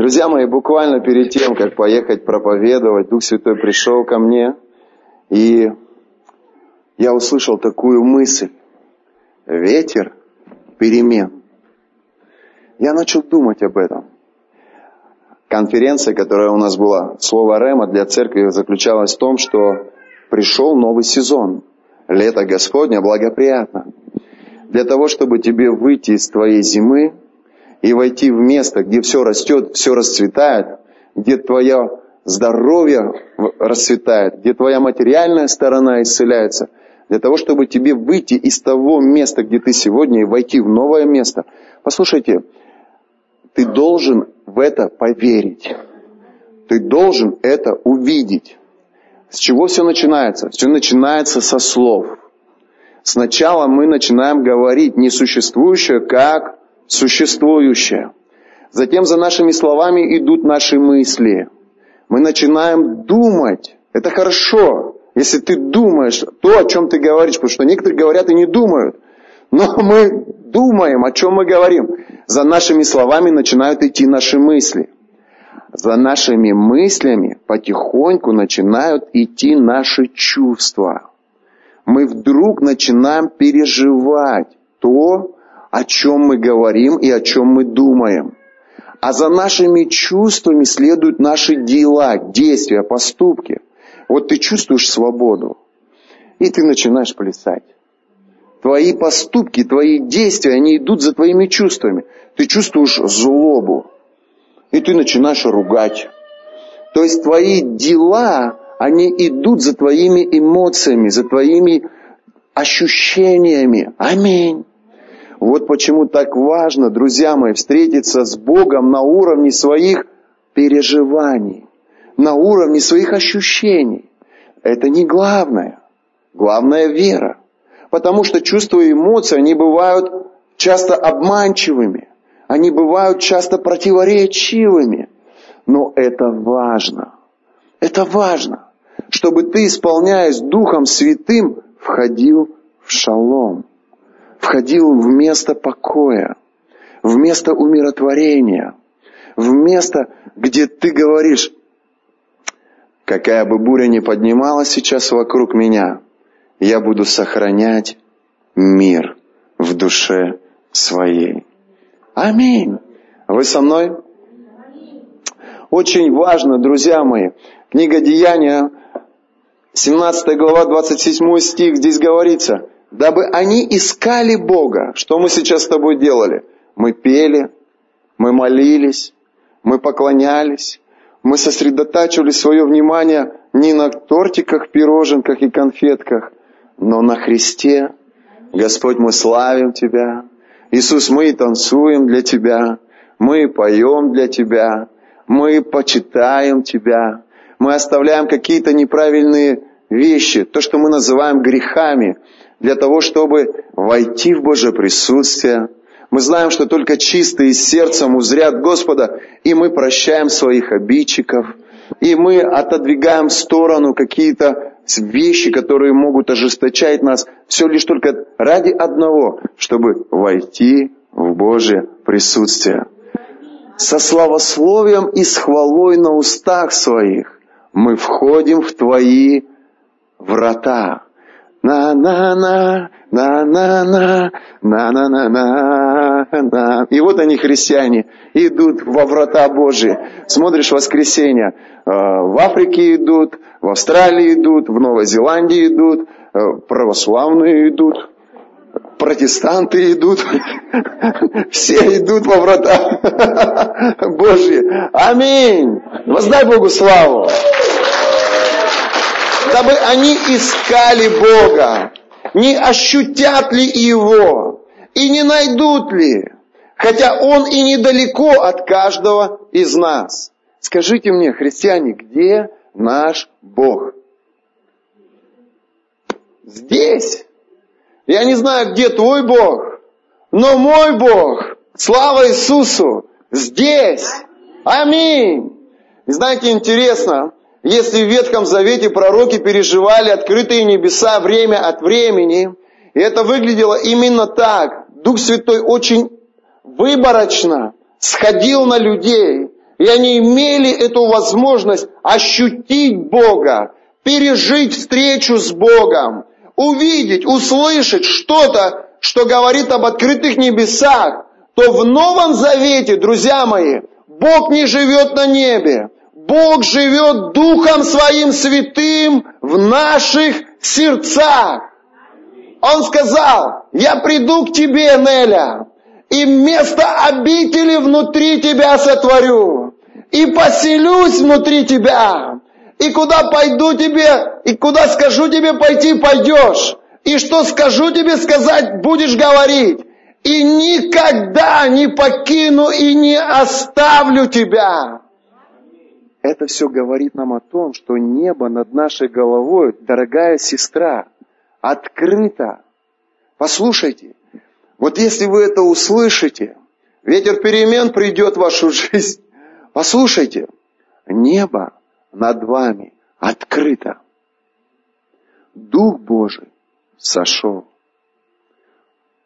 Друзья мои, буквально перед тем, как поехать проповедовать, Дух Святой пришел ко мне, и я услышал такую мысль. Ветер перемен. Я начал думать об этом. Конференция, которая у нас была, слово Рема для церкви заключалась в том, что пришел новый сезон. Лето Господня благоприятно. Для того, чтобы тебе выйти из твоей зимы и войти в место, где все растет, все расцветает, где твое здоровье расцветает, где твоя материальная сторона исцеляется, для того, чтобы тебе выйти из того места, где ты сегодня, и войти в новое место. Послушайте, ты должен в это поверить. Ты должен это увидеть. С чего все начинается? Все начинается со слов. Сначала мы начинаем говорить несуществующее как существующее. Затем за нашими словами идут наши мысли. Мы начинаем думать. Это хорошо, если ты думаешь то, о чем ты говоришь, потому что некоторые говорят и не думают. Но мы думаем, о чем мы говорим. За нашими словами начинают идти наши мысли. За нашими мыслями потихоньку начинают идти наши чувства. Мы вдруг начинаем переживать то, о чем мы говорим и о чем мы думаем. А за нашими чувствами следуют наши дела, действия, поступки. Вот ты чувствуешь свободу, и ты начинаешь плясать. Твои поступки, твои действия, они идут за твоими чувствами. Ты чувствуешь злобу, и ты начинаешь ругать. То есть твои дела, они идут за твоими эмоциями, за твоими ощущениями. Аминь. Вот почему так важно, друзья мои, встретиться с Богом на уровне своих переживаний, на уровне своих ощущений. Это не главное. Главное вера. Потому что чувства и эмоции, они бывают часто обманчивыми. Они бывают часто противоречивыми. Но это важно. Это важно, чтобы ты, исполняясь Духом Святым, входил в шалом входил в место покоя, в место умиротворения, в место, где ты говоришь, какая бы буря ни поднималась сейчас вокруг меня, я буду сохранять мир в душе своей. Аминь. Вы со мной? Очень важно, друзья мои, книга Деяния, 17 глава, 27 стих, здесь говорится, дабы они искали Бога. Что мы сейчас с тобой делали? Мы пели, мы молились, мы поклонялись, мы сосредотачивали свое внимание не на тортиках, пироженках и конфетках, но на Христе. Господь, мы славим Тебя. Иисус, мы танцуем для Тебя, мы поем для Тебя, мы почитаем Тебя, мы оставляем какие-то неправильные вещи, то, что мы называем грехами, для того, чтобы войти в Божье присутствие. Мы знаем, что только чистые сердцем узрят Господа, и мы прощаем своих обидчиков, и мы отодвигаем в сторону какие-то вещи, которые могут ожесточать нас, все лишь только ради одного, чтобы войти в Божье присутствие. Со славословием и с хвалой на устах своих мы входим в Твои врата. На-на-на, на-на-на, на-на-на-на, на. И вот они, христиане, идут во врата Божьи. Смотришь воскресенье, э, в Африке идут, в Австралии идут, в Новой Зеландии идут, э, православные идут, протестанты идут, все идут во врата Божьи. Аминь. Воздай Богу славу дабы они искали Бога, не ощутят ли Его и не найдут ли, хотя Он и недалеко от каждого из нас. Скажите мне, христиане, где наш Бог? Здесь. Я не знаю, где твой Бог, но мой Бог, слава Иисусу, здесь. Аминь. Знаете, интересно, если в Ветхом Завете пророки переживали открытые небеса время от времени, и это выглядело именно так, Дух Святой очень выборочно сходил на людей, И они имели эту возможность ощутить Бога, пережить встречу с Богом, увидеть, услышать что-то, что говорит об открытых небесах, то в Новом Завете, друзья мои, Бог не живет на небе. Бог живет Духом Своим Святым в наших сердцах. Он сказал, я приду к тебе, Неля, и место обители внутри тебя сотворю, и поселюсь внутри тебя, и куда пойду тебе, и куда скажу тебе пойти, пойдешь, и что скажу тебе сказать, будешь говорить, и никогда не покину и не оставлю тебя. Это все говорит нам о том, что небо над нашей головой, дорогая сестра, открыто. Послушайте, вот если вы это услышите, ветер перемен придет в вашу жизнь. Послушайте, небо над вами открыто. Дух Божий сошел.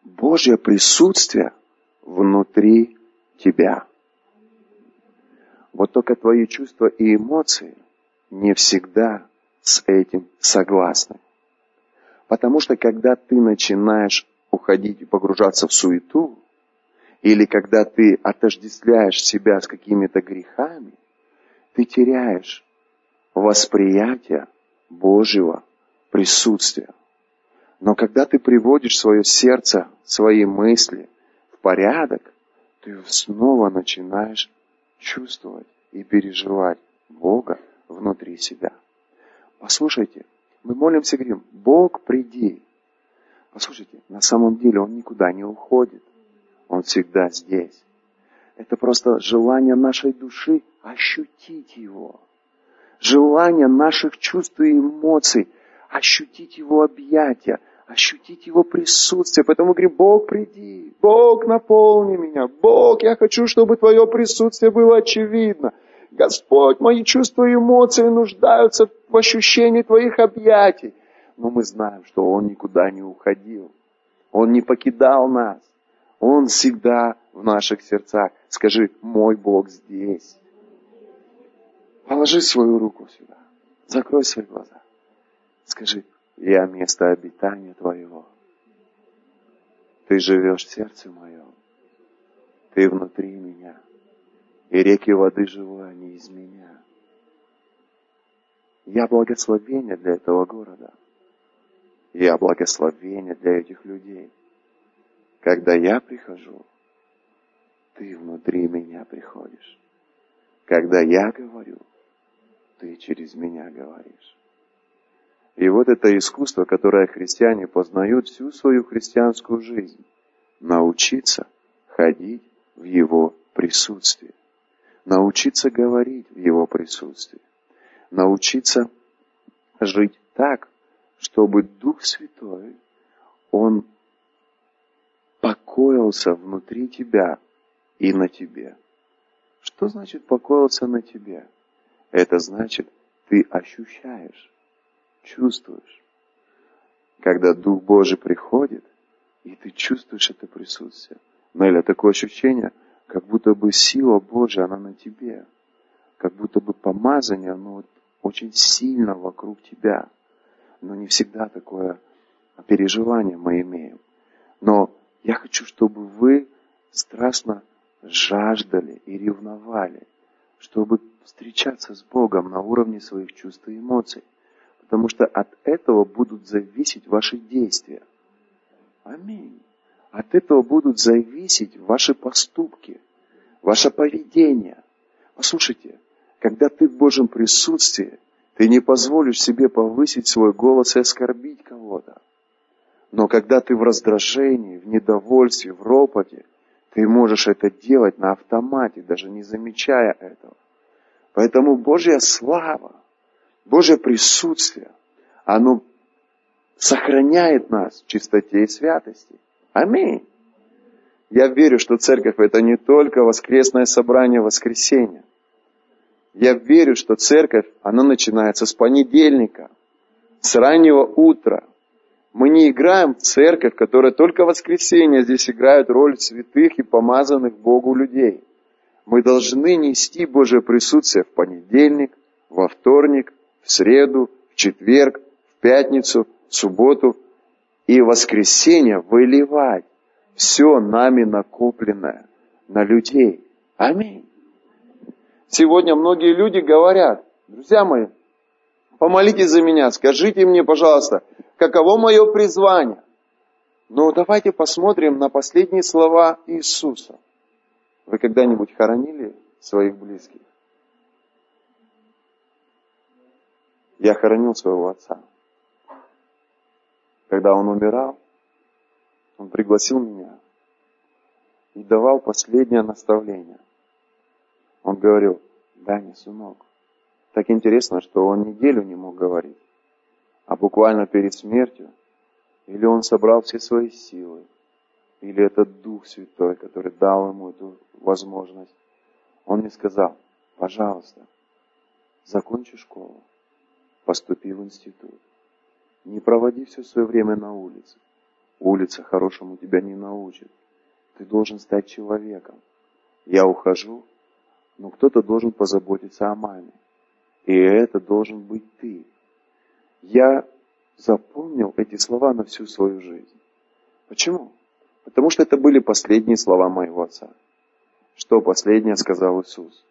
Божье присутствие внутри тебя. Вот только твои чувства и эмоции не всегда с этим согласны. Потому что когда ты начинаешь уходить и погружаться в суету, или когда ты отождествляешь себя с какими-то грехами, ты теряешь восприятие Божьего присутствия. Но когда ты приводишь свое сердце, свои мысли в порядок, ты снова начинаешь чувствовать и переживать Бога внутри себя. Послушайте, мы молимся, говорим, Бог, приди. Послушайте, на самом деле Он никуда не уходит. Он всегда здесь. Это просто желание нашей души ощутить Его. Желание наших чувств и эмоций ощутить Его объятия, ощутить Его присутствие. Поэтому говорим, Бог, приди, Бог, наполни меня, Бог, я хочу, чтобы Твое присутствие было очевидно. Господь, мои чувства и эмоции нуждаются в ощущении Твоих объятий. Но мы знаем, что Он никуда не уходил. Он не покидал нас. Он всегда в наших сердцах. Скажи, мой Бог здесь. Положи свою руку сюда. Закрой свои глаза. Скажи, я место обитания Твоего. Ты живешь в сердце моем. Ты внутри меня и реки воды живой, они из меня. Я благословение для этого города. Я благословение для этих людей. Когда я прихожу, ты внутри меня приходишь. Когда я говорю, ты через меня говоришь. И вот это искусство, которое христиане познают всю свою христианскую жизнь. Научиться ходить в его присутствии научиться говорить в Его присутствии, научиться жить так, чтобы Дух Святой, Он покоился внутри тебя и на тебе. Что значит покоился на тебе? Это значит, ты ощущаешь, чувствуешь. Когда Дух Божий приходит, и ты чувствуешь это присутствие. Неля, такое ощущение – как будто бы сила Божья, она на тебе. Как будто бы помазание, оно очень сильно вокруг тебя. Но не всегда такое переживание мы имеем. Но я хочу, чтобы вы страстно жаждали и ревновали, чтобы встречаться с Богом на уровне своих чувств и эмоций. Потому что от этого будут зависеть ваши действия. Аминь. От этого будут зависеть ваши поступки, ваше поведение. Послушайте, когда ты в Божьем присутствии, ты не позволишь себе повысить свой голос и оскорбить кого-то. Но когда ты в раздражении, в недовольстве, в ропоте, ты можешь это делать на автомате, даже не замечая этого. Поэтому Божья слава, Божье присутствие, оно сохраняет нас в чистоте и святости. Аминь. Я верю, что церковь это не только воскресное собрание воскресенья. Я верю, что церковь, она начинается с понедельника, с раннего утра. Мы не играем в церковь, которая только в воскресенье здесь играет роль святых и помазанных Богу людей. Мы должны нести Божье присутствие в понедельник, во вторник, в среду, в четверг, в пятницу, в субботу и в воскресенье выливать все нами накопленное на людей. Аминь. Сегодня многие люди говорят, друзья мои, помолитесь за меня, скажите мне, пожалуйста, каково мое призвание? Но давайте посмотрим на последние слова Иисуса. Вы когда-нибудь хоронили своих близких? Я хоронил своего отца. Когда он умирал, он пригласил меня и давал последнее наставление. Он говорил, да, не сынок. Так интересно, что он неделю не мог говорить, а буквально перед смертью или он собрал все свои силы, или этот Дух Святой, который дал ему эту возможность. Он мне сказал, пожалуйста, закончи школу, поступи в институт. Не проводи все свое время на улице. Улица хорошему тебя не научит. Ты должен стать человеком. Я ухожу, но кто-то должен позаботиться о маме. И это должен быть ты. Я запомнил эти слова на всю свою жизнь. Почему? Потому что это были последние слова моего отца. Что последнее сказал Иисус?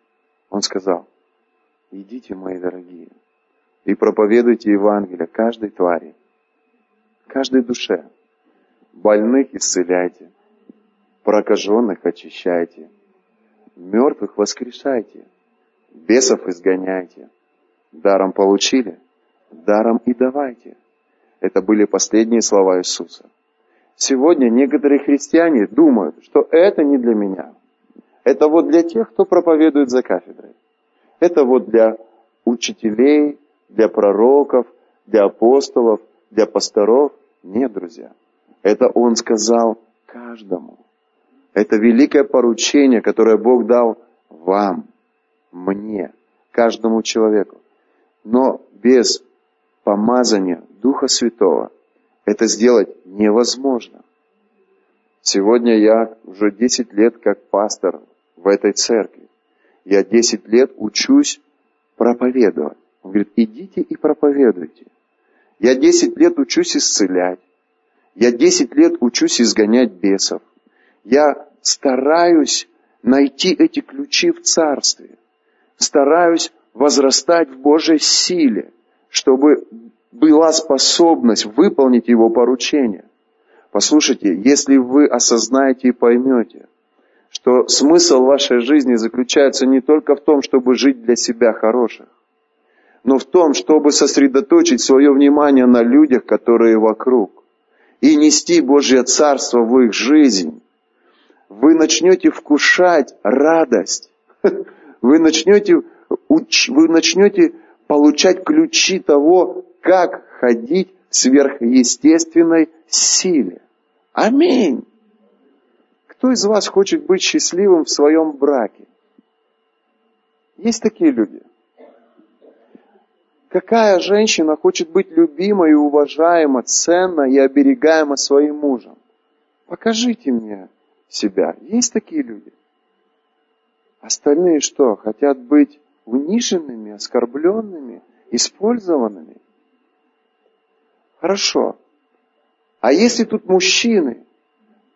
Он сказал, идите, мои дорогие, и проповедуйте Евангелие каждой твари, каждой душе. Больных исцеляйте, прокаженных очищайте, мертвых воскрешайте, бесов изгоняйте. Даром получили, даром и давайте. Это были последние слова Иисуса. Сегодня некоторые христиане думают, что это не для меня. Это вот для тех, кто проповедует за кафедрой. Это вот для учителей, для пророков, для апостолов, для пасторов. Нет, друзья. Это Он сказал каждому. Это великое поручение, которое Бог дал вам, мне, каждому человеку. Но без помазания Духа Святого это сделать невозможно. Сегодня я уже 10 лет как пастор в этой церкви. Я 10 лет учусь проповедовать. Он говорит, идите и проповедуйте. Я 10 лет учусь исцелять. Я 10 лет учусь изгонять бесов. Я стараюсь найти эти ключи в царстве. Стараюсь возрастать в Божьей силе, чтобы была способность выполнить его поручение. Послушайте, если вы осознаете и поймете, что смысл вашей жизни заключается не только в том, чтобы жить для себя хороших, но в том, чтобы сосредоточить свое внимание на людях, которые вокруг, и нести Божье Царство в их жизнь, вы начнете вкушать радость, вы начнете, вы начнете получать ключи того, как ходить в сверхъестественной силе. Аминь. Кто из вас хочет быть счастливым в своем браке? Есть такие люди. Какая женщина хочет быть любима и уважаема, ценна и оберегаема своим мужем? Покажите мне себя. Есть такие люди? Остальные что, хотят быть униженными, оскорбленными, использованными? Хорошо. А если тут мужчины,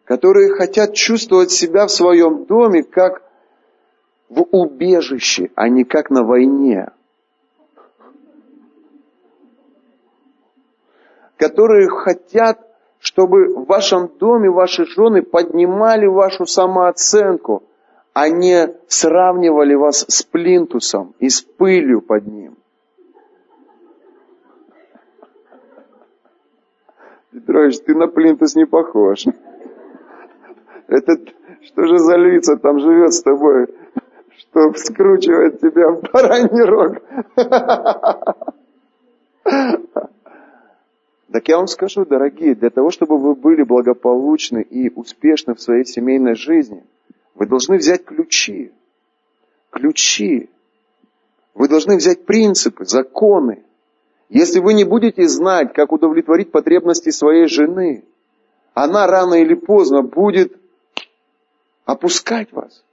которые хотят чувствовать себя в своем доме как в убежище, а не как на войне, которые хотят, чтобы в вашем доме ваши жены поднимали вашу самооценку, а не сравнивали вас с плинтусом и с пылью под ним. Петрович, ты на плинтус не похож. Это что же за лица там живет с тобой, что скручивает тебя в бараний рог? Так я вам скажу, дорогие, для того, чтобы вы были благополучны и успешны в своей семейной жизни, вы должны взять ключи. Ключи. Вы должны взять принципы, законы, если вы не будете знать, как удовлетворить потребности своей жены, она рано или поздно будет опускать вас.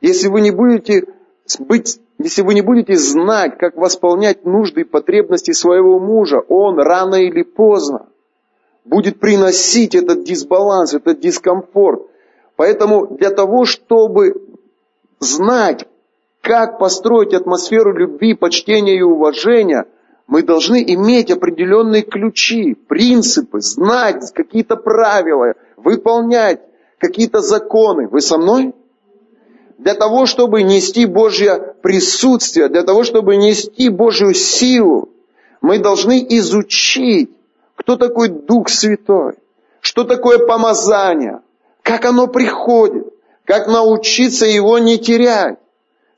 если вы не будете быть, если вы не будете знать, как восполнять нужды и потребности своего мужа, он рано или поздно будет приносить этот дисбаланс, этот дискомфорт. Поэтому для того, чтобы знать, как построить атмосферу любви, почтения и уважения, мы должны иметь определенные ключи, принципы, знать какие-то правила, выполнять какие-то законы. Вы со мной? Для того, чтобы нести Божье присутствие, для того, чтобы нести Божью силу, мы должны изучить, кто такой Дух Святой, что такое помазание, как оно приходит, как научиться его не терять.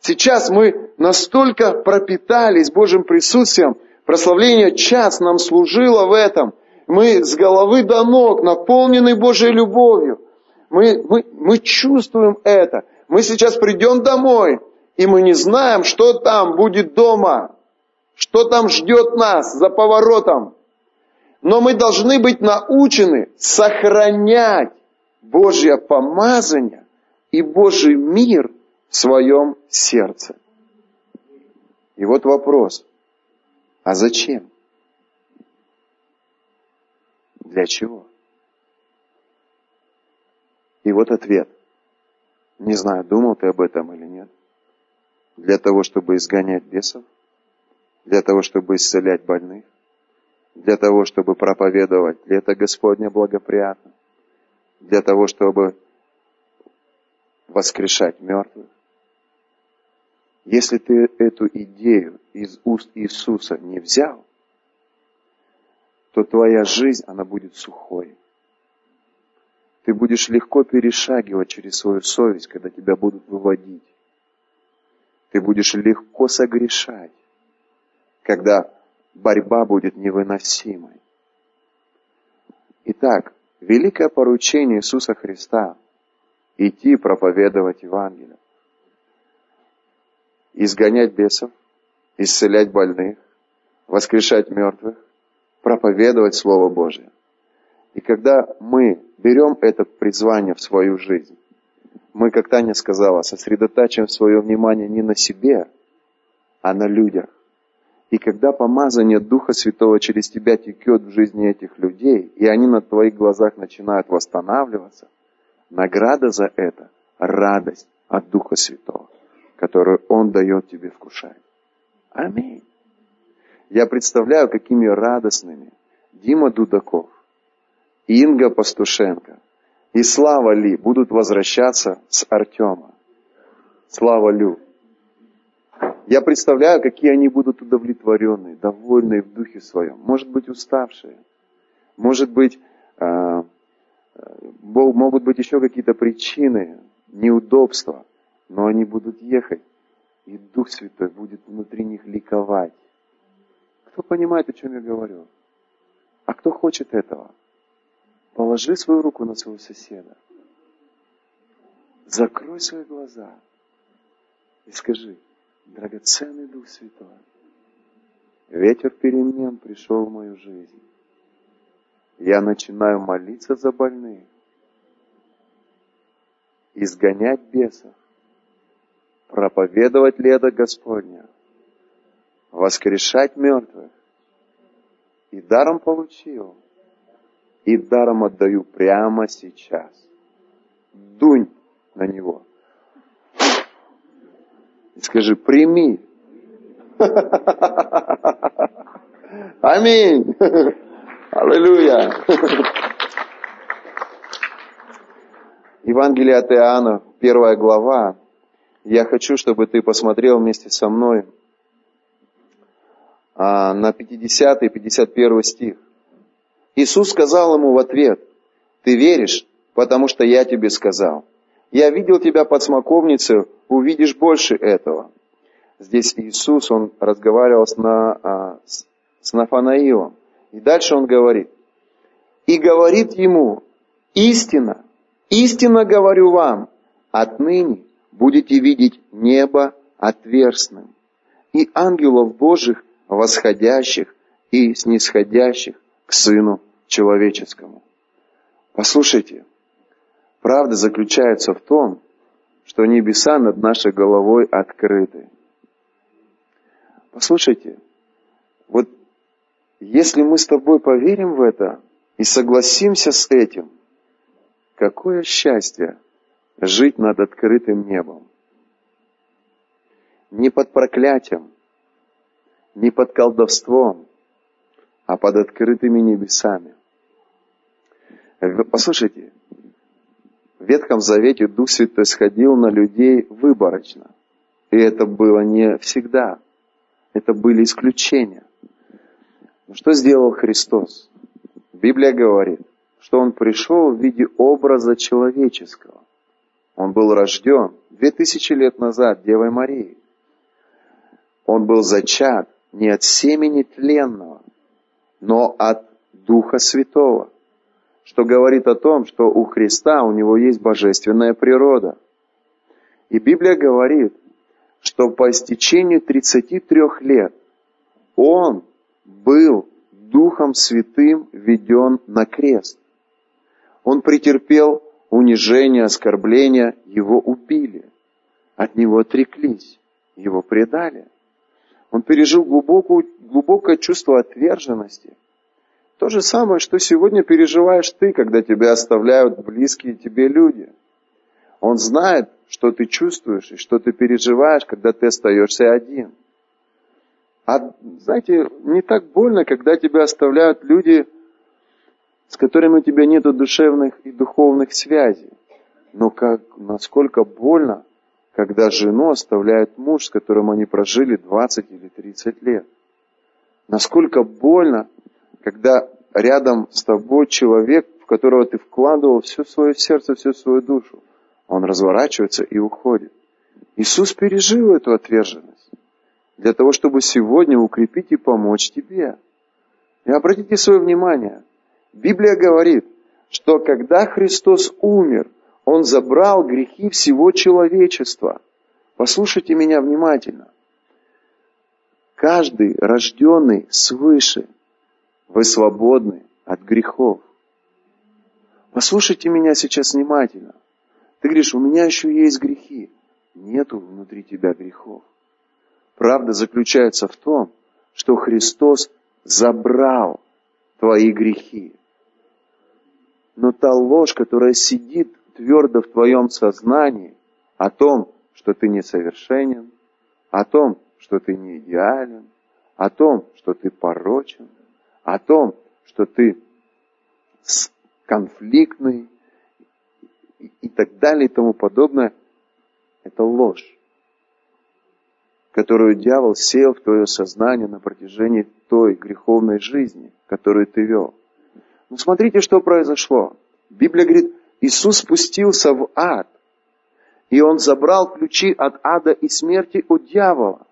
Сейчас мы настолько пропитались Божьим присутствием, прославление час нам служило в этом. Мы с головы до ног наполнены Божьей любовью. Мы, мы, мы чувствуем это. Мы сейчас придем домой, и мы не знаем, что там будет дома, что там ждет нас за поворотом. Но мы должны быть научены сохранять Божье помазание и Божий мир в своем сердце. И вот вопрос, а зачем? Для чего? И вот ответ. Не знаю, думал ты об этом или нет. Для того, чтобы изгонять бесов, для того, чтобы исцелять больных, для того, чтобы проповедовать лето Господне благоприятно, для того, чтобы воскрешать мертвых. Если ты эту идею из уст Иисуса не взял, то твоя жизнь, она будет сухой. Ты будешь легко перешагивать через свою совесть, когда тебя будут выводить. Ты будешь легко согрешать, когда борьба будет невыносимой. Итак, великое поручение Иисуса Христа – идти проповедовать Евангелие, изгонять бесов, исцелять больных, воскрешать мертвых, проповедовать Слово Божие. И когда мы берем это призвание в свою жизнь, мы, как Таня сказала, сосредотачиваем свое внимание не на себе, а на людях. И когда помазание Духа Святого через тебя текет в жизни этих людей, и они на твоих глазах начинают восстанавливаться, награда за это – радость от Духа Святого, которую Он дает тебе вкушать. Аминь. Я представляю, какими радостными Дима Дудаков, Инга Пастушенко и Слава Ли будут возвращаться с Артема. Слава Лю. Я представляю, какие они будут удовлетворенные, довольные в духе своем. Может быть, уставшие. Может быть, э, могут быть еще какие-то причины, неудобства. Но они будут ехать, и Дух Святой будет внутри них ликовать. Кто понимает, о чем я говорю? А кто хочет этого? Положи свою руку на своего соседа. Закрой свои глаза и скажи, драгоценный Дух Святой, ветер перемен пришел в мою жизнь. Я начинаю молиться за больных, изгонять бесов, проповедовать лето Господня, воскрешать мертвых. И даром получил – и даром отдаю прямо сейчас. Дунь на него. И скажи, прими. Аминь. Аллилуйя. Евангелие от Иоанна, первая глава. Я хочу, чтобы ты посмотрел вместе со мной а, на 50 и 51 стих. Иисус сказал ему в ответ, «Ты веришь, потому что я тебе сказал. Я видел тебя под смоковницей, увидишь больше этого». Здесь Иисус, Он разговаривал с, на, а, с Нафанаилом. И дальше Он говорит, «И говорит ему, истина, истинно говорю вам, отныне будете видеть небо отверстным, и ангелов Божьих восходящих и снисходящих к Сыну человеческому. Послушайте, правда заключается в том, что небеса над нашей головой открыты. Послушайте, вот если мы с тобой поверим в это и согласимся с этим, какое счастье жить над открытым небом. Не под проклятием, не под колдовством, а под открытыми небесами. Послушайте, в Ветхом Завете Дух Святой сходил на людей выборочно. И это было не всегда. Это были исключения. Но что сделал Христос? Библия говорит, что Он пришел в виде образа человеческого. Он был рожден две тысячи лет назад Девой Марией. Он был зачат не от семени тленного, но от Духа Святого, что говорит о том, что у Христа у него есть божественная природа. И Библия говорит, что по истечению 33 лет он был Духом Святым введен на крест. Он претерпел унижение, оскорбление, его убили, от него отреклись, его предали. Он пережил глубокую, глубокое чувство отверженности. То же самое, что сегодня переживаешь ты, когда тебя оставляют близкие тебе люди. Он знает, что ты чувствуешь и что ты переживаешь, когда ты остаешься один. А знаете, не так больно, когда тебя оставляют люди, с которыми у тебя нет душевных и духовных связей. Но как, насколько больно, когда жену оставляет муж, с которым они прожили 20 или 30 лет. Насколько больно, когда рядом с тобой человек, в которого ты вкладывал все свое сердце, всю свою душу, он разворачивается и уходит. Иисус пережил эту отверженность для того, чтобы сегодня укрепить и помочь тебе. И обратите свое внимание, Библия говорит, что когда Христос умер, Он забрал грехи всего человечества. Послушайте меня внимательно. Каждый рожденный свыше, вы свободны от грехов. Послушайте меня сейчас внимательно. Ты говоришь, у меня еще есть грехи. Нету внутри тебя грехов. Правда заключается в том, что Христос забрал твои грехи. Но та ложь, которая сидит твердо в твоем сознании о том, что ты несовершенен, о том, что ты не идеален, о том, что ты порочен, о том, что ты конфликтный и так далее и тому подобное, это ложь которую дьявол сеял в твое сознание на протяжении той греховной жизни, которую ты вел. Но смотрите, что произошло. Библия говорит, Иисус спустился в ад, и Он забрал ключи от ада и смерти у дьявола.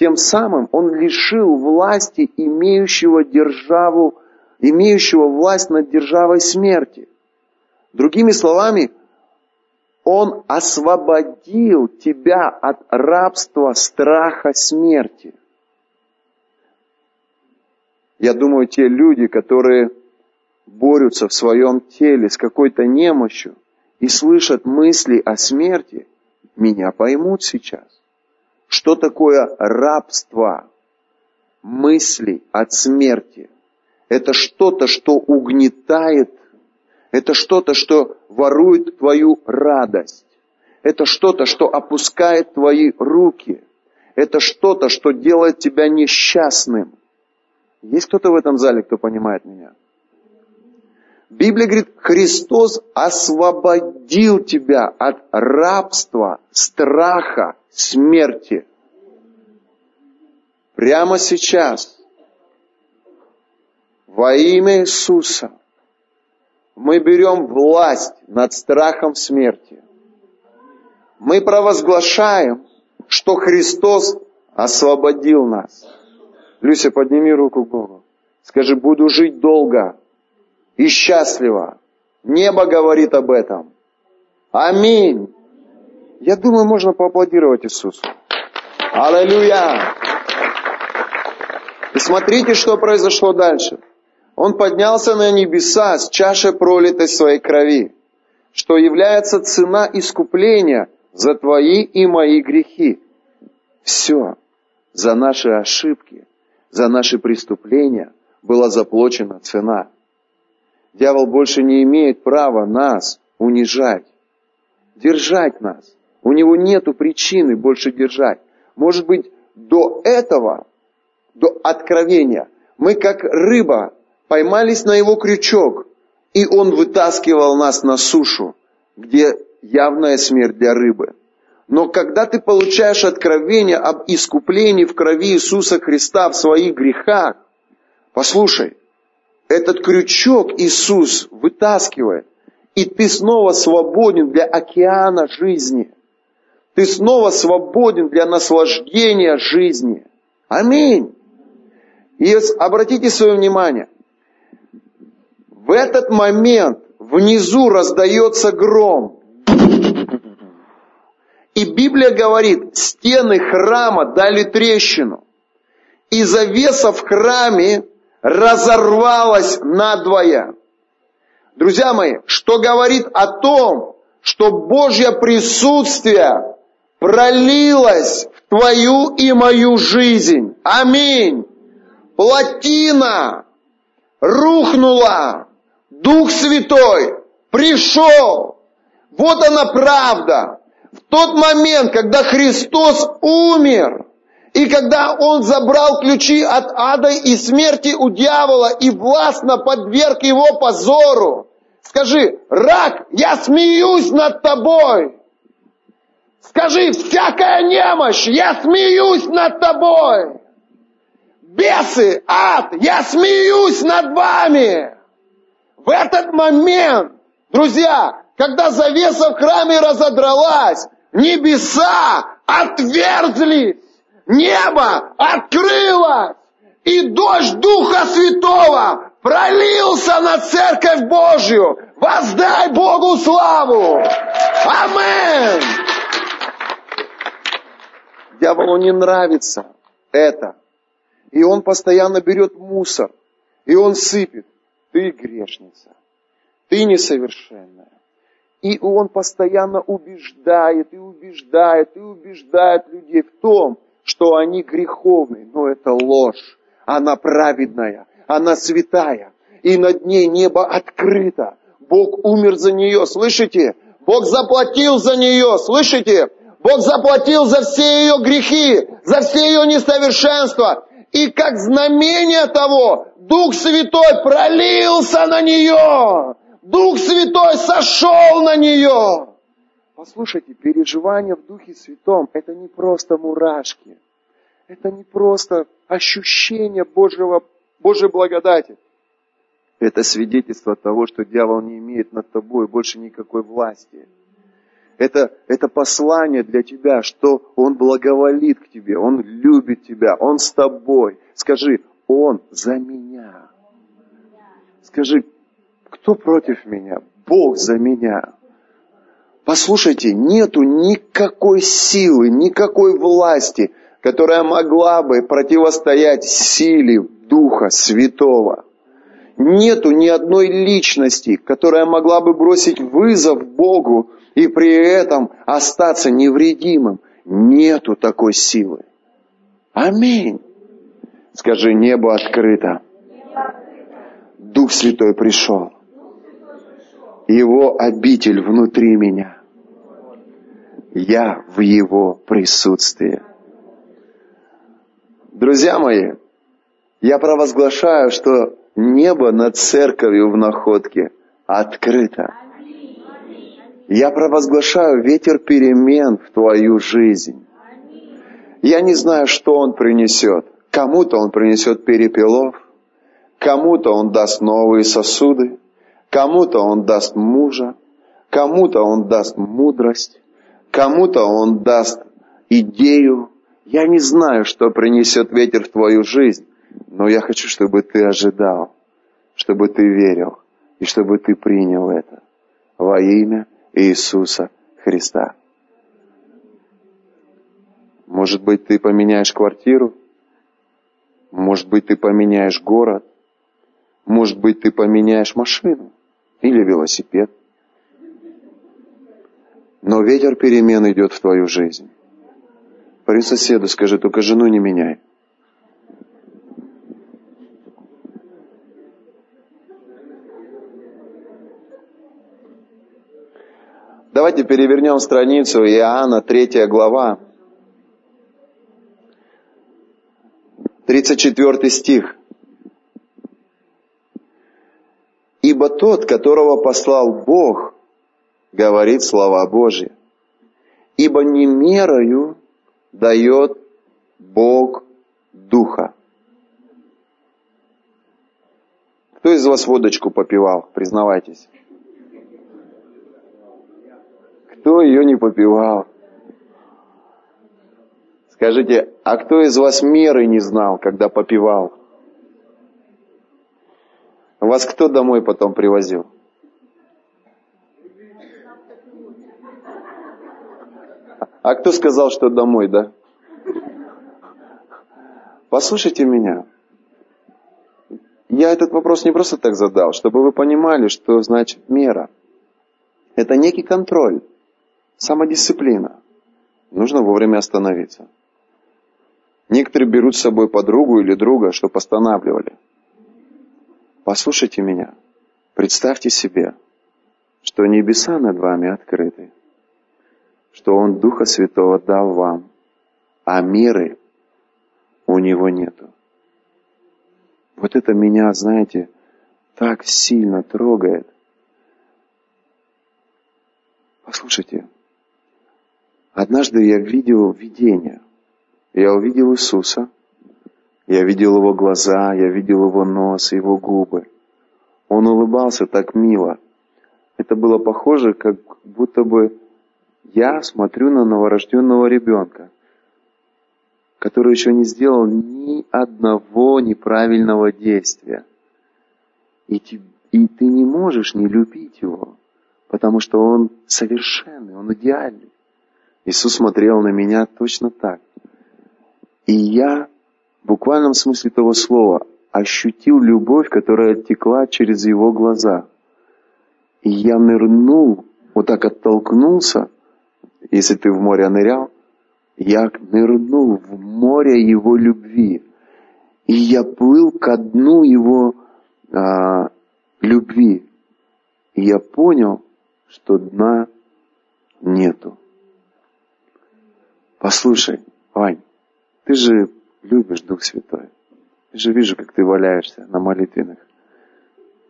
Тем самым Он лишил власти имеющего державу, имеющего власть над державой смерти. Другими словами, он освободил тебя от рабства, страха смерти. Я думаю, те люди, которые борются в своем теле с какой-то немощью и слышат мысли о смерти, меня поймут сейчас. Что такое рабство мыслей от смерти? Это что-то, что угнетает это что-то, что ворует твою радость. Это что-то, что опускает твои руки. Это что-то, что делает тебя несчастным. Есть кто-то в этом зале, кто понимает меня? Библия говорит, Христос освободил тебя от рабства, страха, смерти. Прямо сейчас, во имя Иисуса, мы берем власть над страхом смерти. Мы провозглашаем, что Христос освободил нас. Люся, подними руку к Богу. Скажи, буду жить долго и счастливо. Небо говорит об этом. Аминь. Я думаю, можно поаплодировать Иисусу. Аллилуйя. И смотрите, что произошло дальше. Он поднялся на небеса с чашей пролитой своей крови, что является цена искупления за твои и мои грехи. Все за наши ошибки, за наши преступления была заплачена цена. Дьявол больше не имеет права нас унижать, держать нас. У него нет причины больше держать. Может быть, до этого, до откровения, мы как рыба поймались на его крючок, и он вытаскивал нас на сушу, где явная смерть для рыбы. Но когда ты получаешь откровение об искуплении в крови Иисуса Христа в своих грехах, послушай, этот крючок Иисус вытаскивает, и ты снова свободен для океана жизни. Ты снова свободен для наслаждения жизни. Аминь. И обратите свое внимание, в этот момент внизу раздается гром, и Библия говорит, стены храма дали трещину. И завеса в храме разорвалась надвое. Друзья мои, что говорит о том, что Божье присутствие пролилось в твою и мою жизнь. Аминь. Плотина рухнула. Дух Святой пришел. Вот она правда. В тот момент, когда Христос умер, и когда Он забрал ключи от ада и смерти у дьявола и властно подверг его позору, скажи, рак, я смеюсь над тобой. Скажи, всякая немощь, я смеюсь над тобой. Бесы, ад, я смеюсь над вами. В этот момент, друзья, когда завеса в храме разодралась, небеса отверзлись, небо открылось, и дождь Духа Святого пролился на Церковь Божью. Воздай Богу славу! Дьяволу не нравится это. И он постоянно берет мусор, и он сыпет. Ты грешница, ты несовершенная. И он постоянно убеждает, и убеждает, и убеждает людей в том, что они греховны. Но это ложь. Она праведная, она святая. И над ней небо открыто. Бог умер за нее, слышите? Бог заплатил за нее, слышите? Бог заплатил за все ее грехи, за все ее несовершенства. И как знамение того, Дух Святой пролился на нее. Дух Святой сошел на нее. Послушайте, переживание в Духе Святом – это не просто мурашки. Это не просто ощущение Божьего, Божьей благодати. Это свидетельство того, что дьявол не имеет над тобой больше никакой власти. Это, это послание для тебя, что Он благоволит к тебе, Он любит тебя, Он с тобой. Скажи, Он за меня. Скажи, кто против меня? Бог за меня. Послушайте, нету никакой силы, никакой власти, которая могла бы противостоять силе Духа Святого. Нету ни одной личности, которая могла бы бросить вызов Богу и при этом остаться невредимым. Нету такой силы. Аминь. Скажи, небо открыто. Дух Святой пришел. Его обитель внутри меня. Я в Его присутствии. Друзья мои, я провозглашаю, что небо над церковью в находке открыто. Я провозглашаю ветер перемен в твою жизнь. Я не знаю, что он принесет. Кому-то он принесет перепелов, кому-то он даст новые сосуды, кому-то он даст мужа, кому-то он даст мудрость, кому-то он даст идею. Я не знаю, что принесет ветер в твою жизнь, но я хочу, чтобы ты ожидал, чтобы ты верил и чтобы ты принял это во имя Иисуса Христа. Может быть, ты поменяешь квартиру, может быть, ты поменяешь город, может быть, ты поменяешь машину или велосипед. Но ветер перемен идет в твою жизнь. При соседу скажи, только жену не меняй. Давайте перевернем страницу Иоанна, 3 глава, 34 стих. Ибо тот, которого послал Бог, говорит слова Божьи. Ибо не мерою дает Бог Духа. Кто из вас водочку попивал? Признавайтесь. Кто ее не попивал? Скажите, а кто из вас меры не знал, когда попивал? Вас кто домой потом привозил? А кто сказал, что домой, да? Послушайте меня. Я этот вопрос не просто так задал, чтобы вы понимали, что значит мера. Это некий контроль. Самодисциплина. Нужно вовремя остановиться. Некоторые берут с собой подругу или друга, чтобы останавливали. Послушайте меня. Представьте себе, что небеса над вами открыты, что Он Духа Святого дал вам, а меры у Него нету. Вот это меня, знаете, так сильно трогает. Послушайте, Однажды я видел видение. Я увидел Иисуса. Я видел Его глаза, я видел Его нос, Его губы. Он улыбался так мило. Это было похоже, как будто бы я смотрю на новорожденного ребенка, который еще не сделал ни одного неправильного действия. И, ты, и ты не можешь не любить его, потому что он совершенный, он идеальный. Иисус смотрел на меня точно так. И я, в буквальном смысле того слова, ощутил любовь, которая текла через его глаза. И я нырнул, вот так оттолкнулся, если ты в море нырял, я нырнул в море его любви. И я плыл ко дну его а, любви. И я понял, что дна нету. Послушай, Вань, ты же любишь Дух Святой. Я же вижу, как ты валяешься на молитвенных.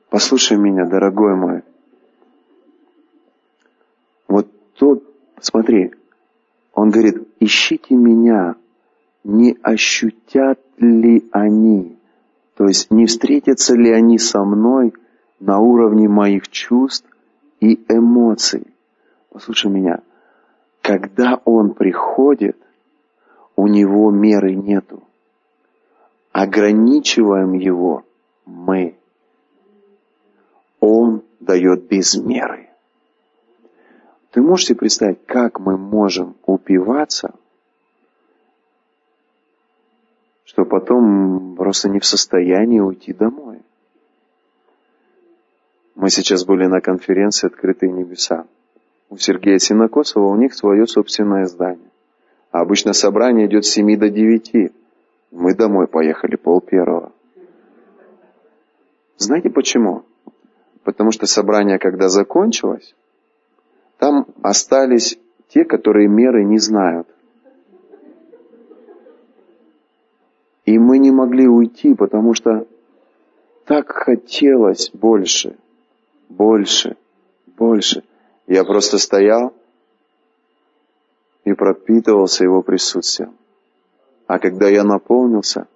Послушай меня, дорогой мой. Вот тот, смотри, он говорит, ищите меня, не ощутят ли они, то есть не встретятся ли они со мной на уровне моих чувств и эмоций. Послушай меня, когда он приходит, у него меры нету. Ограничиваем его мы. Он дает без меры. Ты можешь себе представить, как мы можем упиваться, что потом просто не в состоянии уйти домой. Мы сейчас были на конференции «Открытые небеса» у Сергея Синокосова, у них свое собственное здание. А обычно собрание идет с 7 до 9. Мы домой поехали пол первого. Знаете почему? Потому что собрание, когда закончилось, там остались те, которые меры не знают. И мы не могли уйти, потому что так хотелось больше, больше, больше. Я просто стоял и пропитывался его присутствием. А когда я наполнился,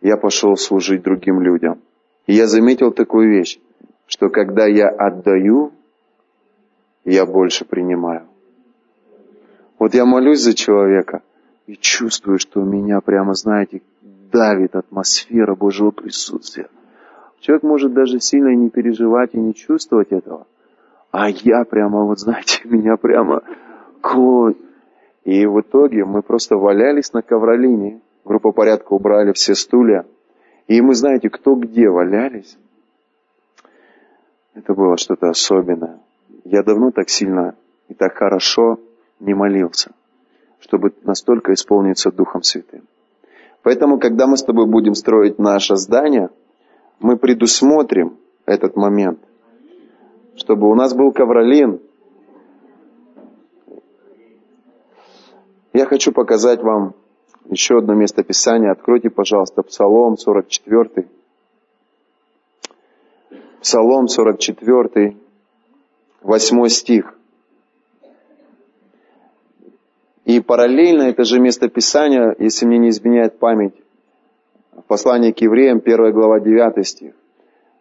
я пошел служить другим людям. И я заметил такую вещь, что когда я отдаю, я больше принимаю. Вот я молюсь за человека и чувствую, что меня прямо, знаете, давит атмосфера Божьего присутствия. Человек может даже сильно не переживать и не чувствовать этого – а я прямо, вот знаете, меня прямо клон. И в итоге мы просто валялись на ковролине. Группа порядка убрали все стулья. И мы, знаете, кто где валялись. Это было что-то особенное. Я давно так сильно и так хорошо не молился, чтобы настолько исполниться Духом Святым. Поэтому, когда мы с тобой будем строить наше здание, мы предусмотрим этот момент, чтобы у нас был ковролин. Я хочу показать вам еще одно место Писания. Откройте, пожалуйста, Псалом 44. Псалом 44, 8 стих. И параллельно это же место Писания, если мне не изменяет память, в послании к евреям, 1 глава, 9 стих.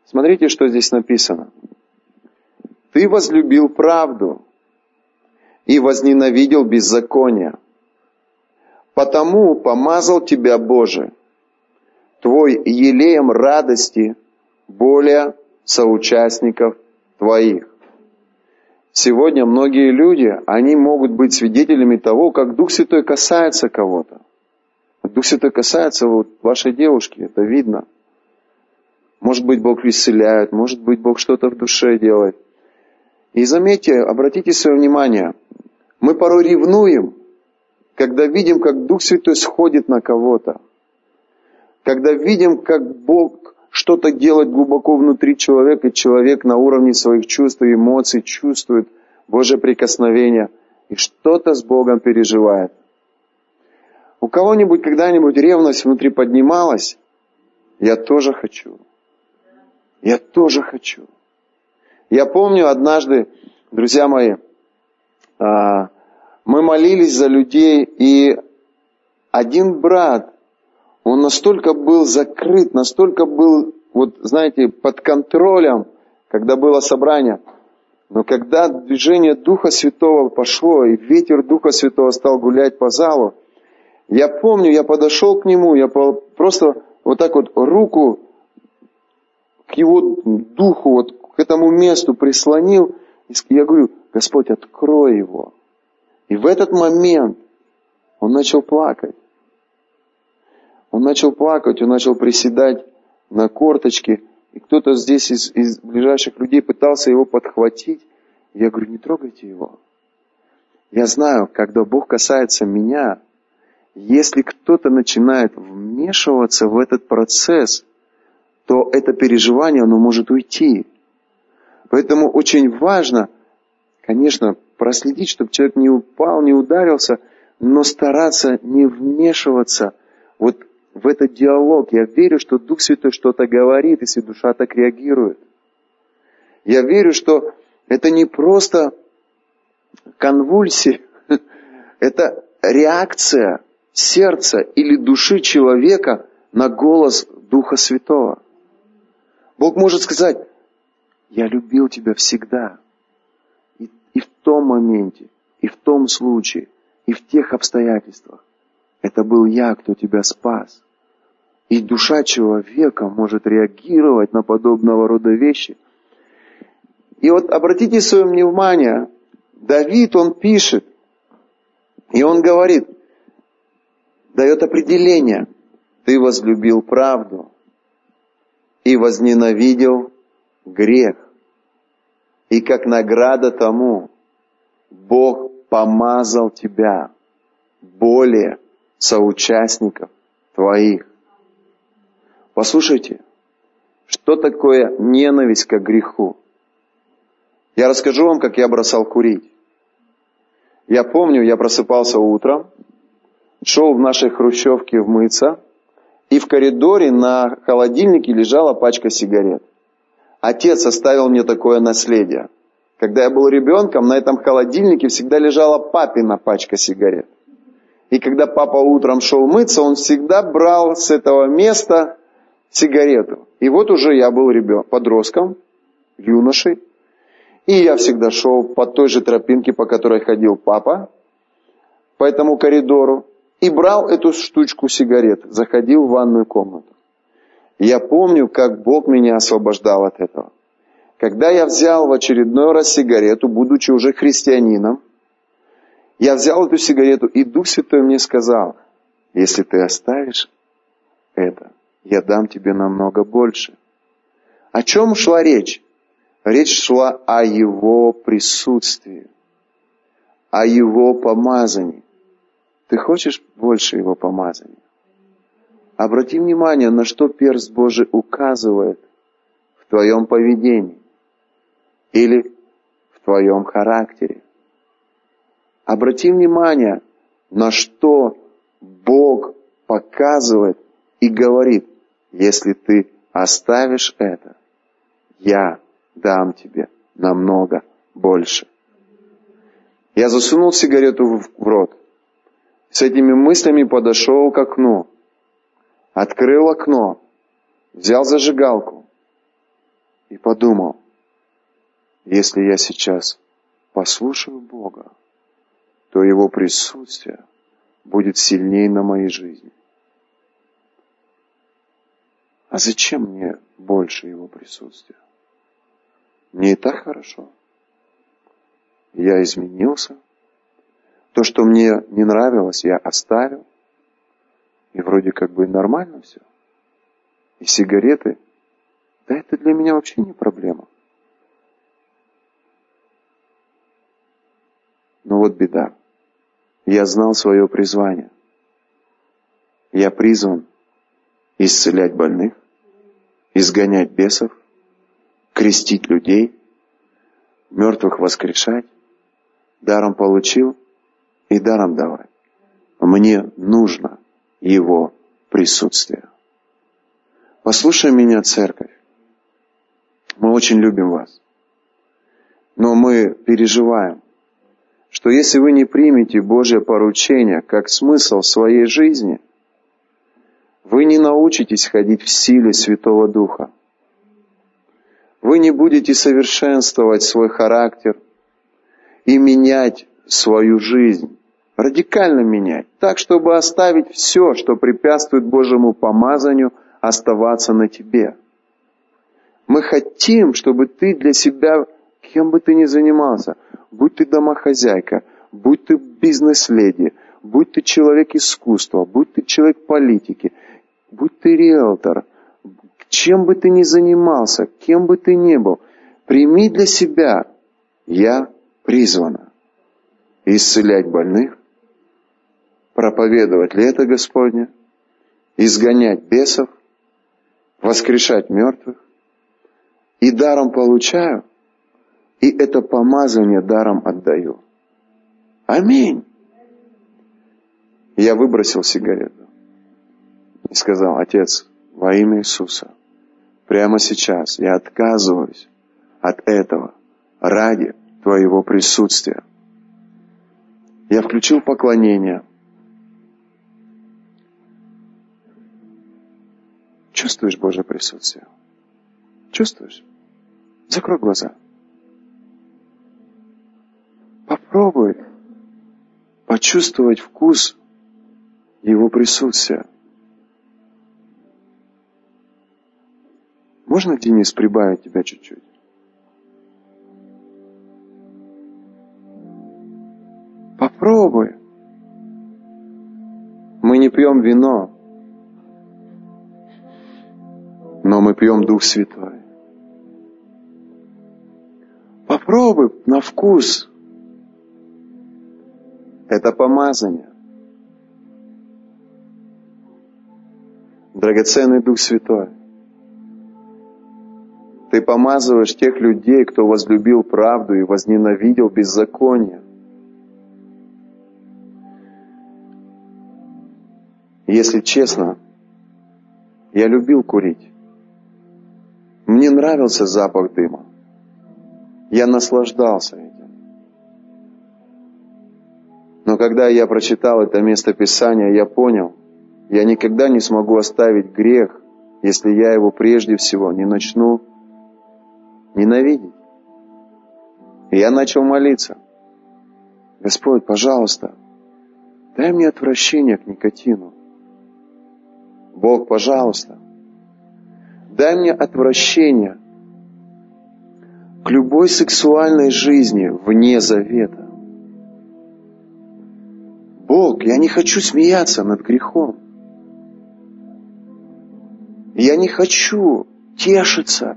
Смотрите, что здесь написано. «Ты возлюбил правду и возненавидел беззаконие, потому помазал тебя Боже, твой елеем радости более соучастников твоих». Сегодня многие люди, они могут быть свидетелями того, как Дух Святой касается кого-то. Дух Святой касается вот вашей девушки, это видно. Может быть, Бог исцеляет, может быть, Бог что-то в душе делает. И заметьте, обратите свое внимание, мы порой ревнуем, когда видим, как Дух Святой сходит на кого-то. Когда видим, как Бог что-то делать глубоко внутри человека, и человек на уровне своих чувств и эмоций чувствует Божье прикосновение и что-то с Богом переживает. У кого-нибудь когда-нибудь ревность внутри поднималась? Я тоже хочу. Я тоже хочу. Я помню однажды, друзья мои, а, мы молились за людей, и один брат он настолько был закрыт, настолько был, вот знаете, под контролем, когда было собрание. Но когда движение Духа Святого пошло, и ветер Духа Святого стал гулять по залу, я помню, я подошел к нему, я просто вот так вот руку к его духу, вот к этому месту прислонил, и я говорю, Господь, открой его. И в этот момент он начал плакать. Он начал плакать, он начал приседать на корточки, и кто-то здесь из, из ближайших людей пытался его подхватить. Я говорю, не трогайте его. Я знаю, когда Бог касается меня, если кто-то начинает вмешиваться в этот процесс, то это переживание, оно может уйти. Поэтому очень важно, конечно, проследить, чтобы человек не упал, не ударился, но стараться не вмешиваться вот в этот диалог. Я верю, что Дух Святой что-то говорит, если душа так реагирует. Я верю, что это не просто конвульсии, это реакция сердца или души человека на голос Духа Святого. Бог может сказать, я любил тебя всегда. И, и в том моменте, и в том случае, и в тех обстоятельствах. Это был я, кто тебя спас. И душа человека может реагировать на подобного рода вещи. И вот обратите свое внимание, Давид, он пишет, и он говорит, дает определение, ты возлюбил правду и возненавидел грех. И как награда тому Бог помазал тебя более соучастников твоих. Послушайте, что такое ненависть к греху? Я расскажу вам, как я бросал курить. Я помню, я просыпался утром, шел в нашей хрущевке вмыться, и в коридоре на холодильнике лежала пачка сигарет. Отец оставил мне такое наследие. Когда я был ребенком, на этом холодильнике всегда лежала папина пачка сигарет. И когда папа утром шел мыться, он всегда брал с этого места сигарету. И вот уже я был ребенком, подростком, юношей. И я всегда шел по той же тропинке, по которой ходил папа, по этому коридору, и брал эту штучку сигарет, заходил в ванную комнату. Я помню, как Бог меня освобождал от этого. Когда я взял в очередной раз сигарету, будучи уже христианином, я взял эту сигарету, и Дух Святой мне сказал, если ты оставишь это, я дам тебе намного больше. О чем шла речь? Речь шла о его присутствии. о Его помазании. Ты хочешь больше Его помазания? Обрати внимание, на что перст Божий указывает в твоем поведении или в твоем характере. Обрати внимание, на что Бог показывает и говорит, если ты оставишь это, я дам тебе намного больше. Я засунул сигарету в рот. С этими мыслями подошел к окну. Открыл окно. Взял зажигалку. И подумал, если я сейчас послушаю Бога, то Его присутствие будет сильнее на моей жизни. А зачем мне больше Его присутствия? Мне и так хорошо. Я изменился. То, что мне не нравилось, я оставил. И вроде как бы нормально все. И сигареты, да это для меня вообще не проблема. Но вот беда. Я знал свое призвание. Я призван исцелять больных, изгонять бесов, крестить людей, мертвых воскрешать, даром получил и даром давать. Мне нужно Его присутствие. Послушай меня, церковь. Мы очень любим вас. Но мы переживаем, что если вы не примете Божье поручение как смысл своей жизни, вы не научитесь ходить в силе Святого Духа. Вы не будете совершенствовать свой характер и менять свою жизнь, радикально менять, так, чтобы оставить все, что препятствует Божьему помазанию, оставаться на тебе. Мы хотим, чтобы ты для себя, кем бы ты ни занимался, будь ты домохозяйка, будь ты бизнес-леди, будь ты человек искусства, будь ты человек политики, будь ты риэлтор – чем бы ты ни занимался, кем бы ты ни был, прими для себя, я призвана исцелять больных, проповедовать лето Господне, изгонять бесов, воскрешать мертвых, и даром получаю, и это помазание даром отдаю. Аминь. Я выбросил сигарету и сказал, Отец, во имя Иисуса, прямо сейчас я отказываюсь от этого ради Твоего присутствия. Я включил поклонение. Чувствуешь Божье присутствие? Чувствуешь? Закрой глаза. Попробуй почувствовать вкус Его присутствия. Можно, Денис, прибавить тебя чуть-чуть? Попробуй. Мы не пьем вино, но мы пьем Дух Святой. Попробуй на вкус. Это помазание. Драгоценный Дух Святой. Ты помазываешь тех людей, кто возлюбил правду и возненавидел беззаконие. Если честно, я любил курить. Мне нравился запах дыма. Я наслаждался этим. Но когда я прочитал это место Писания, я понял, я никогда не смогу оставить грех, если я его прежде всего не начну ненавидеть. И я начал молиться. Господь, пожалуйста, дай мне отвращение к никотину. Бог, пожалуйста, дай мне отвращение к любой сексуальной жизни вне завета. Бог, я не хочу смеяться над грехом. Я не хочу тешиться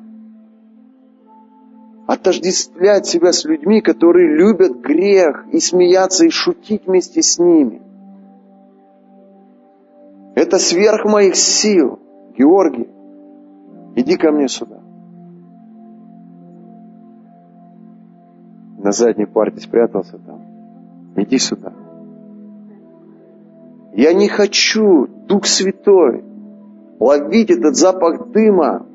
отождествлять себя с людьми, которые любят грех, и смеяться, и шутить вместе с ними. Это сверх моих сил. Георгий, иди ко мне сюда. На задней парте спрятался там. Иди сюда. Я не хочу, Дух Святой, ловить этот запах дыма.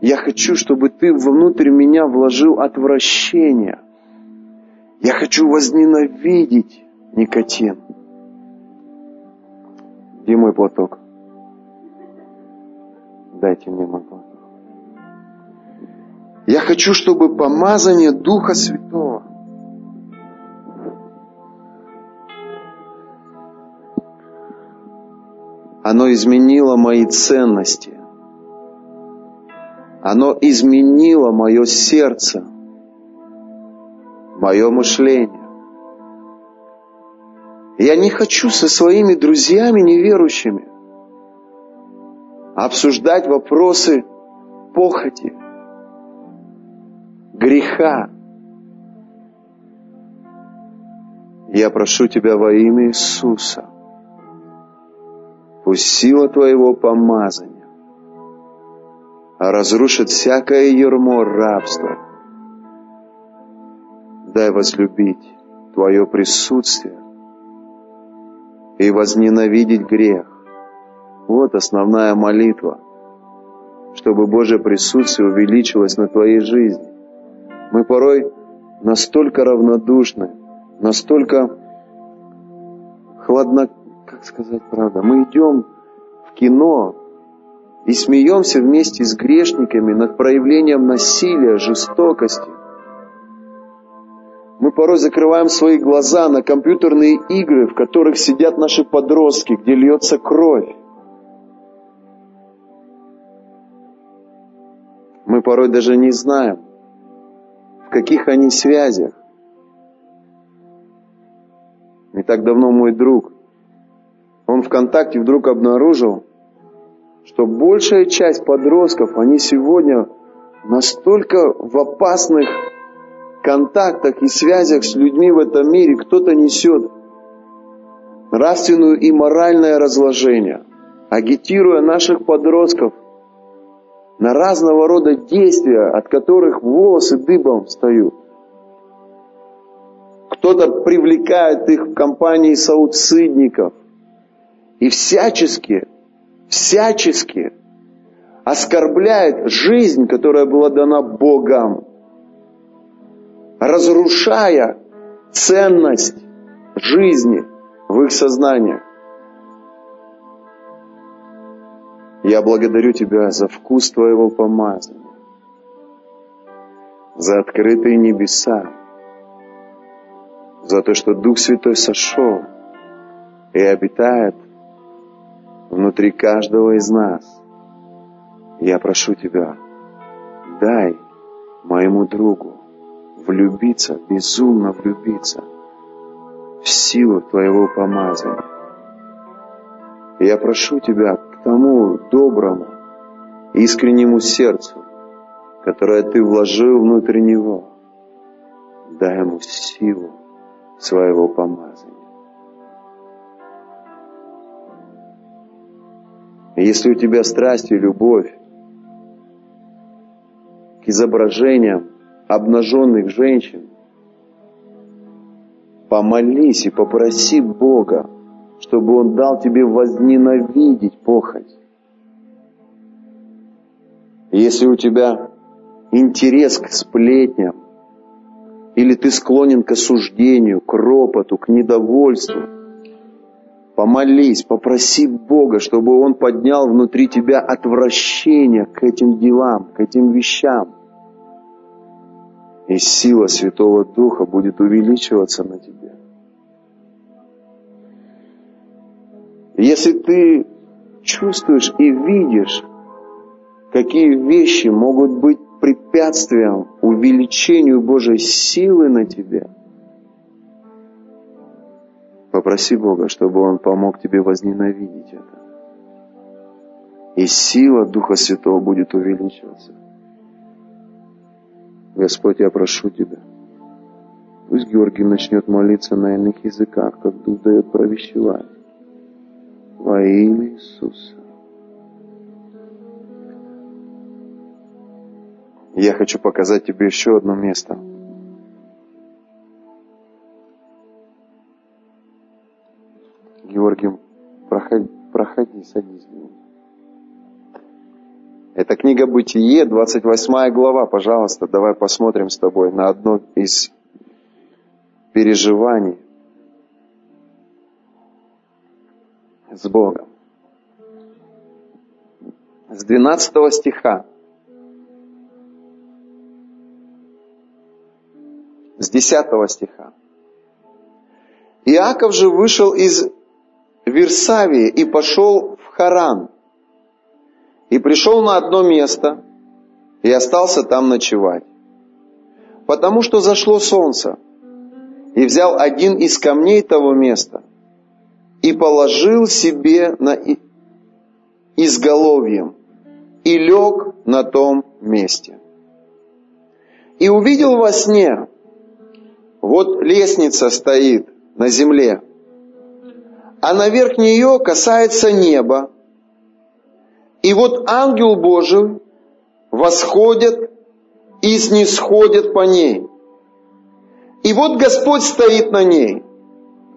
Я хочу, чтобы ты внутрь меня вложил отвращение. Я хочу возненавидеть никотин. Где мой платок? Дайте мне мой. Я хочу, чтобы помазание Духа Святого оно изменило мои ценности. Оно изменило мое сердце, мое мышление. Я не хочу со своими друзьями неверующими обсуждать вопросы похоти, греха. Я прошу Тебя во имя Иисуса, пусть сила Твоего помазания разрушит всякое ермо рабства. Дай возлюбить Твое присутствие и возненавидеть грех. Вот основная молитва, чтобы Божье присутствие увеличилось на твоей жизни. Мы порой настолько равнодушны, настолько хладно, как сказать правда, мы идем в кино и смеемся вместе с грешниками над проявлением насилия, жестокости. Мы порой закрываем свои глаза на компьютерные игры, в которых сидят наши подростки, где льется кровь. Мы порой даже не знаем, в каких они связях. Не так давно мой друг, он ВКонтакте вдруг обнаружил, что большая часть подростков, они сегодня настолько в опасных контактах и связях с людьми в этом мире кто-то несет нравственную и моральное разложение, агитируя наших подростков на разного рода действия, от которых волосы дыбом встают. Кто-то привлекает их в компании соуцидников и всячески, всячески оскорбляет жизнь, которая была дана Богом разрушая ценность жизни в их сознаниях. Я благодарю Тебя за вкус Твоего помазания, за открытые небеса, за то, что Дух Святой сошел и обитает внутри каждого из нас. Я прошу Тебя, дай моему другу влюбиться, безумно влюбиться в силу Твоего помазания. Я прошу Тебя тому доброму, искреннему сердцу, которое Ты вложил внутрь него, дай ему силу своего помазания. Если у тебя страсть и любовь к изображениям обнаженных женщин, помолись и попроси Бога, чтобы Он дал тебе возненавидеть похоть. Если у тебя интерес к сплетням, или ты склонен к осуждению, к ропоту, к недовольству, помолись, попроси Бога, чтобы Он поднял внутри тебя отвращение к этим делам, к этим вещам и сила Святого Духа будет увеличиваться на тебе. Если ты чувствуешь и видишь, какие вещи могут быть препятствием увеличению Божьей силы на тебе, попроси Бога, чтобы Он помог тебе возненавидеть это. И сила Духа Святого будет увеличиваться. Господь, я прошу Тебя, пусть Георгий начнет молиться на иных языках, как Дух дает провещевать. Во имя Иисуса. Я хочу показать тебе еще одно место. Георгий, проходи, проходи садись. Это книга Бытие, 28 глава. Пожалуйста, давай посмотрим с тобой на одно из переживаний с Богом. С 12 стиха. С 10 стиха. Иаков же вышел из Версавии и пошел в Харан – и пришел на одно место и остался там ночевать. Потому что зашло солнце, и взял один из камней того места и положил себе на изголовьем и лег на том месте. И увидел во сне, вот лестница стоит на земле, а наверх нее касается неба, и вот ангел Божий восходит и снисходит по ней. И вот Господь стоит на ней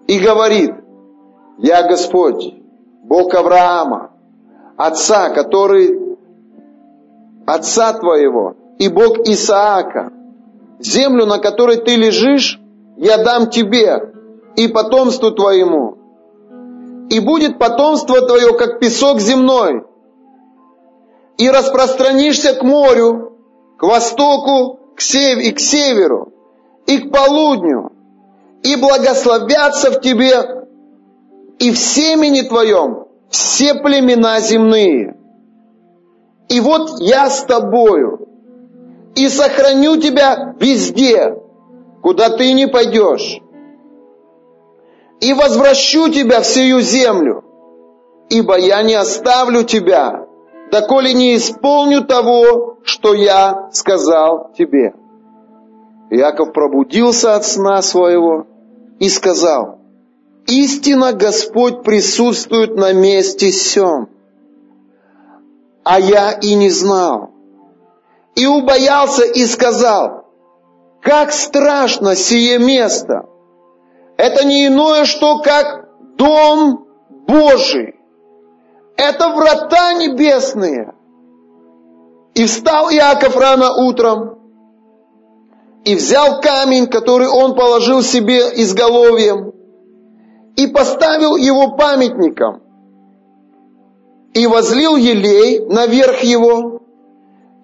и говорит, я Господь, Бог Авраама, Отца, который Отца твоего, и Бог Исаака. Землю, на которой ты лежишь, я дам тебе и потомству твоему. И будет потомство твое, как песок земной, и распространишься к морю, к востоку, к сев... и к северу, и к полудню, и благословятся в тебе и в семени твоем все племена земные. И вот я с тобою, и сохраню тебя везде, куда ты не пойдешь, и возвращу тебя в сию землю, ибо я не оставлю тебя, доколе не исполню того, что я сказал тебе. Иаков пробудился от сна своего и сказал, истинно Господь присутствует на месте сем, а я и не знал. И убоялся и сказал, как страшно сие место! Это не иное, что как дом Божий, это врата небесные. И встал Иаков рано утром и взял камень, который он положил себе изголовьем, и поставил его памятником, и возлил елей наверх его,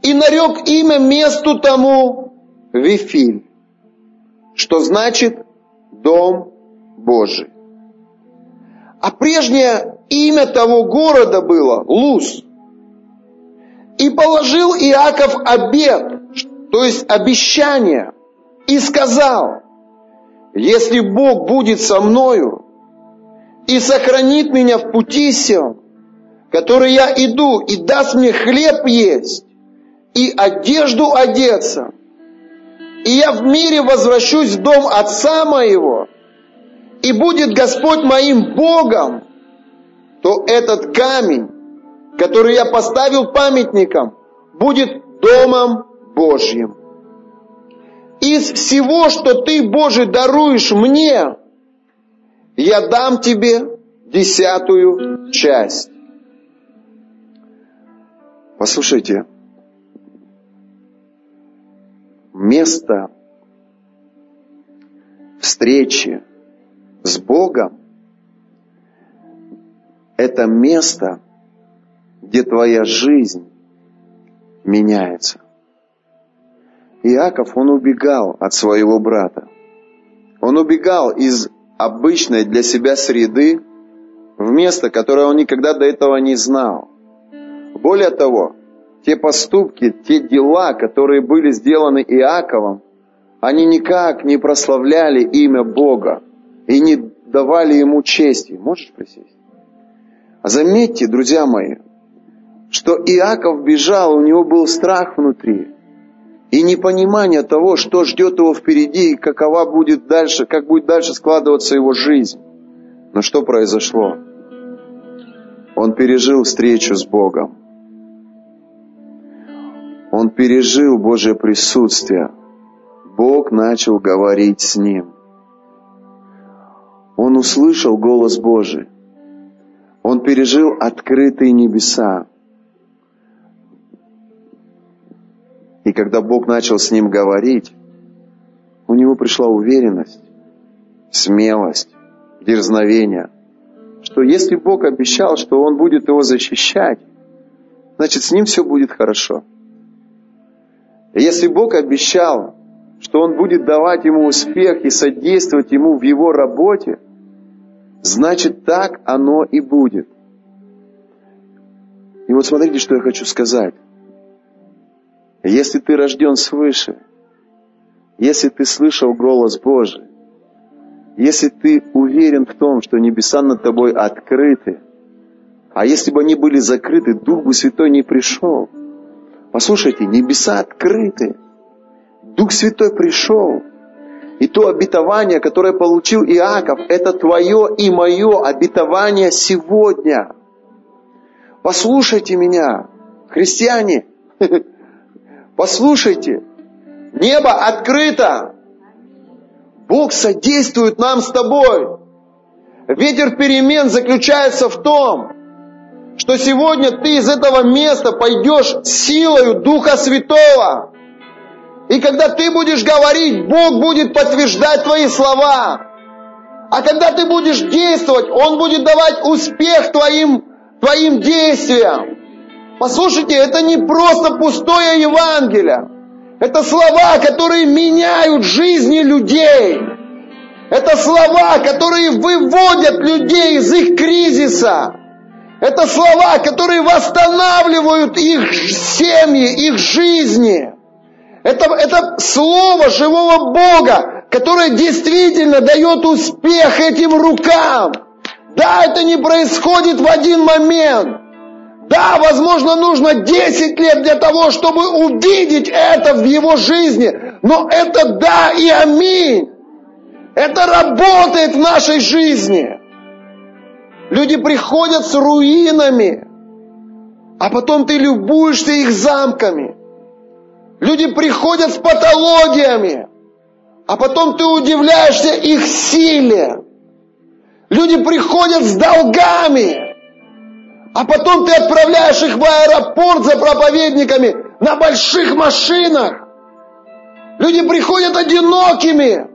и нарек имя месту тому Вифиль, что значит Дом Божий. А прежнее имя того города было Луз. И положил Иаков обед, то есть обещание, и сказал, если Бог будет со мною и сохранит меня в пути сем, который я иду, и даст мне хлеб есть, и одежду одеться, и я в мире возвращусь в дом отца моего – и будет Господь моим Богом, то этот камень, который я поставил памятником, будет домом Божьим. Из всего, что ты, Боже, даруешь мне, я дам тебе десятую часть. Послушайте, место встречи с Богом – это место, где твоя жизнь меняется. Иаков, он убегал от своего брата. Он убегал из обычной для себя среды в место, которое он никогда до этого не знал. Более того, те поступки, те дела, которые были сделаны Иаковом, они никак не прославляли имя Бога и не давали ему чести. Можешь присесть? А заметьте, друзья мои, что Иаков бежал, у него был страх внутри. И непонимание того, что ждет его впереди и какова будет дальше, как будет дальше складываться его жизнь. Но что произошло? Он пережил встречу с Богом. Он пережил Божье присутствие. Бог начал говорить с ним. Он услышал голос Божий. Он пережил открытые небеса. И когда Бог начал с ним говорить, у него пришла уверенность, смелость, дерзновение, что если Бог обещал, что Он будет его защищать, значит с ним все будет хорошо. Если Бог обещал, что Он будет давать ему успех и содействовать ему в его работе, значит так оно и будет. И вот смотрите, что я хочу сказать. Если ты рожден свыше, если ты слышал голос Божий, если ты уверен в том, что небеса над тобой открыты, а если бы они были закрыты, Дух бы Святой не пришел. Послушайте, небеса открыты. Дух Святой пришел. И то обетование, которое получил Иаков, это твое и мое обетование сегодня. Послушайте меня, христиане, Послушайте, небо открыто. Бог содействует нам с тобой. Ветер перемен заключается в том, что сегодня ты из этого места пойдешь силою Духа Святого. И когда ты будешь говорить, Бог будет подтверждать твои слова. А когда ты будешь действовать, Он будет давать успех твоим, твоим действиям. Послушайте, это не просто пустое Евангелие. Это слова, которые меняют жизни людей. Это слова, которые выводят людей из их кризиса. Это слова, которые восстанавливают их семьи, их жизни. Это, это слово живого Бога, которое действительно дает успех этим рукам. Да, это не происходит в один момент. Да, возможно, нужно 10 лет для того, чтобы увидеть это в его жизни. Но это да и аминь. Это работает в нашей жизни. Люди приходят с руинами, а потом ты любуешься их замками. Люди приходят с патологиями, а потом ты удивляешься их силе. Люди приходят с долгами, а потом ты отправляешь их в аэропорт за проповедниками на больших машинах. Люди приходят одинокими.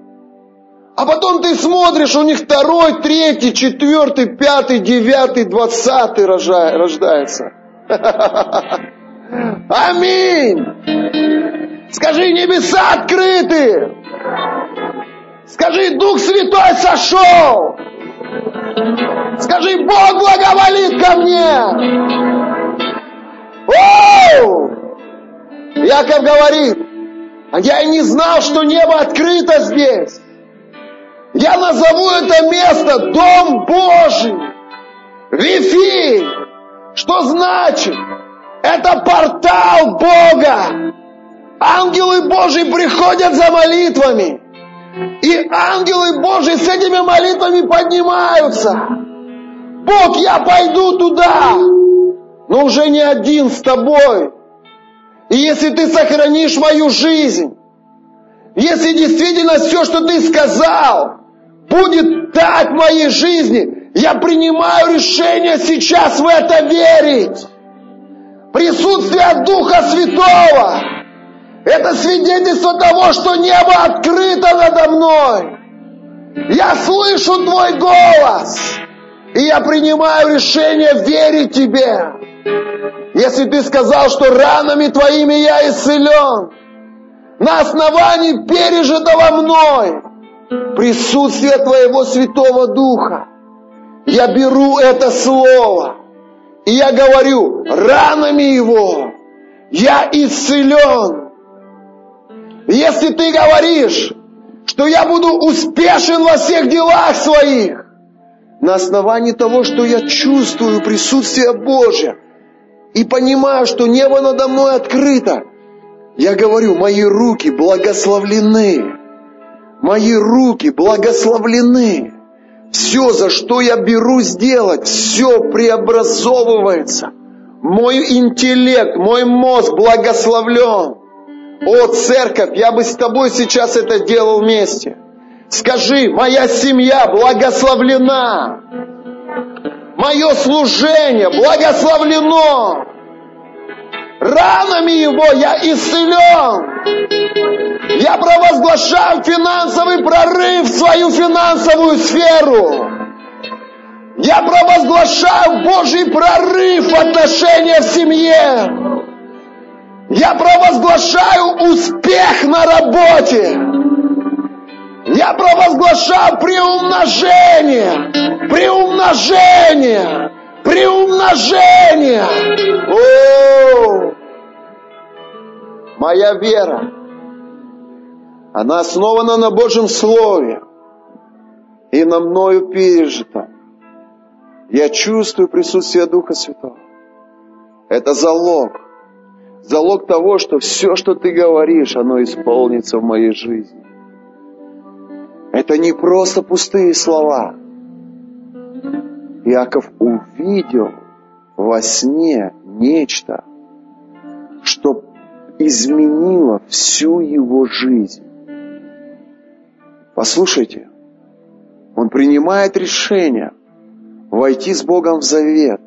А потом ты смотришь, у них второй, третий, четвертый, пятый, девятый, двадцатый рождается. Аминь! Скажи, небеса открыты! Скажи, Дух Святой сошел! Скажи, Бог благоволит ко мне. Оу! Яков говорит, я и не знал, что небо открыто здесь. Я назову это место Дом Божий. Вифиль. Что значит? Это портал Бога. Ангелы Божьи приходят за молитвами. И ангелы Божьи с этими молитвами поднимаются. Бог, я пойду туда, но уже не один с тобой. И если ты сохранишь мою жизнь, если действительно все, что ты сказал, будет так в моей жизни, я принимаю решение сейчас в это верить. Присутствие Духа Святого это свидетельство того, что небо открыто надо мной. Я слышу Твой голос. И я принимаю решение верить Тебе. Если Ты сказал, что ранами Твоими я исцелен, на основании пережитого мной присутствия Твоего Святого Духа, я беру это слово, и я говорю, ранами Его я исцелен. Если ты говоришь, что я буду успешен во всех делах своих, на основании того, что я чувствую присутствие Божье и понимаю, что небо надо мной открыто, Я говорю, мои руки благословлены. Мои руки благословлены. Все, за что я берусь делать, все преобразовывается. Мой интеллект, мой мозг благословлен. О, церковь, я бы с тобой сейчас это делал вместе. Скажи, моя семья благословлена. Мое служение благословлено. Ранами его я исцелен. Я провозглашаю финансовый прорыв в свою финансовую сферу. Я провозглашаю Божий прорыв в отношениях в семье. Я провозглашаю работе. Я провозглашаю приумножение, приумножение, приумножение. О, моя вера, она основана на Божьем Слове и на мною пережита. Я чувствую присутствие Духа Святого. Это залог. Залог того, что все, что ты говоришь, оно исполнится в моей жизни. Это не просто пустые слова. Иаков увидел во сне нечто, что изменило всю его жизнь. Послушайте, он принимает решение войти с Богом в завет